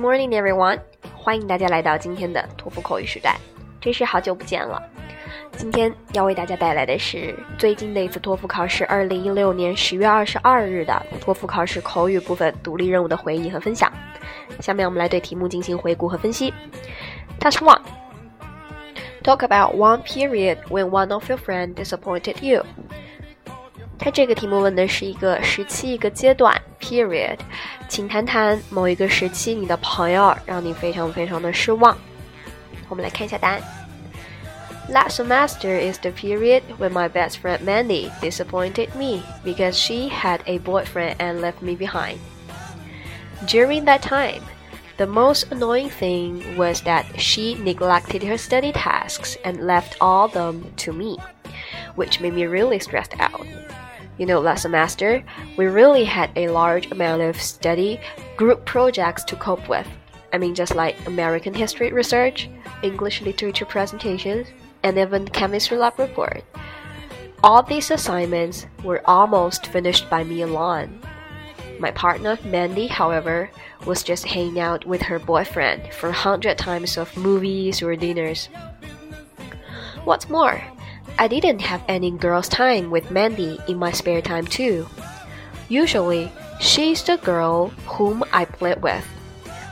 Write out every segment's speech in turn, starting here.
Morning, everyone！欢迎大家来到今天的托福口语时代，真是好久不见了。今天要为大家带来的是最近的一次托福考试，二零一六年十月二十二日的托福考试口语部分独立任务的回忆和分享。下面我们来对题目进行回顾和分析。Task One: Talk about one period when one of your friend disappointed you. 它这个题目问的是一个时期、一个阶段 （period），请谈谈某一个时期你的朋友让你非常非常的失望。我们来看一下答案。Last semester is the period when my best friend Mandy disappointed me because she had a boyfriend and left me behind. During that time, the most annoying thing was that she neglected her study tasks and left all them to me, which made me really stressed out. You know, last semester, we really had a large amount of study group projects to cope with. I mean, just like American history research, English literature presentations, and even chemistry lab report. All these assignments were almost finished by me alone. My partner, Mandy, however, was just hanging out with her boyfriend for a hundred times of movies or dinners. What's more, I didn't have any girls' time with Mandy in my spare time, too. Usually, she's the girl whom I play with.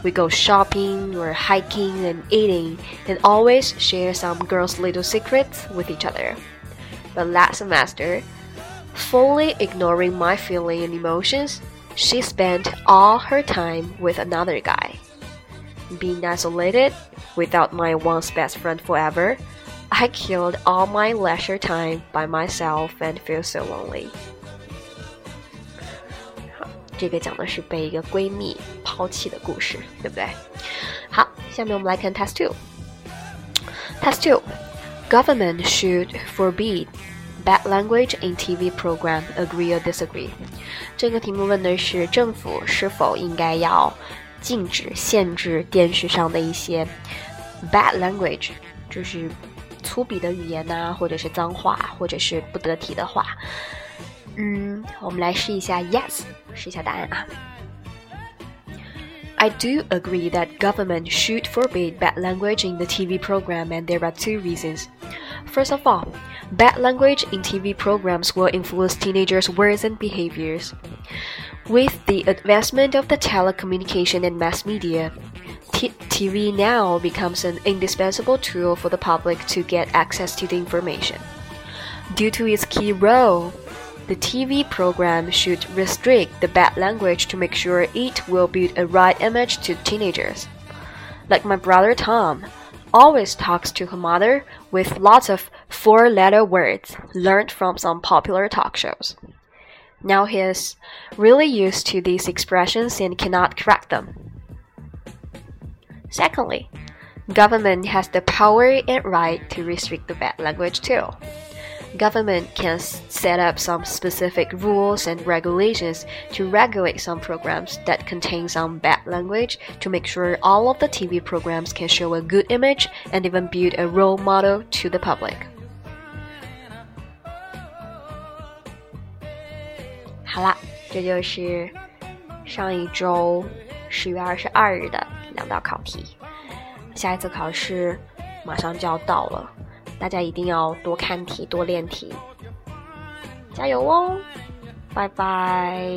We go shopping or hiking and eating and always share some girls' little secrets with each other. But last semester, fully ignoring my feelings and emotions, she spent all her time with another guy. Being isolated, without my once best friend forever, I killed all my leisure time by myself and feel so lonely. 这个讲的是被一个闺蜜抛弃的故事，对不对？好，下面我们来看 Test Two。Test Two, government should forbid bad language in TV program. Agree or disagree？这个题目问的是政府是否应该要禁止、限制电视上的一些 bad language，就是 粗鄙的语言呐、啊，或者是脏话，或者是不得体的话。嗯，我们来试一下 yes，试一下答案啊。I do agree that government should forbid bad language in the TV program, and there are two reasons. First of all, bad language in TV programs will influence teenagers' words and behaviors. With the advancement of the telecommunication and mass media, TV now becomes an indispensable tool for the public to get access to the information. Due to its key role, the TV program should restrict the bad language to make sure it will build a right image to teenagers. Like my brother Tom, always talks to her mother with lots of four letter words learned from some popular talk shows. Now he is really used to these expressions and cannot correct them. Secondly, government has the power and right to restrict the bad language too. Government can set up some specific rules and regulations to regulate some programs that contain some bad language to make sure all of the TV programs can show a good image and even build a role model to the public. 好啦，这就是上一周十月二十二日的 两道考题。下一次考试马上就要到了。大家一定要多看题，多练题，加油哦！拜拜。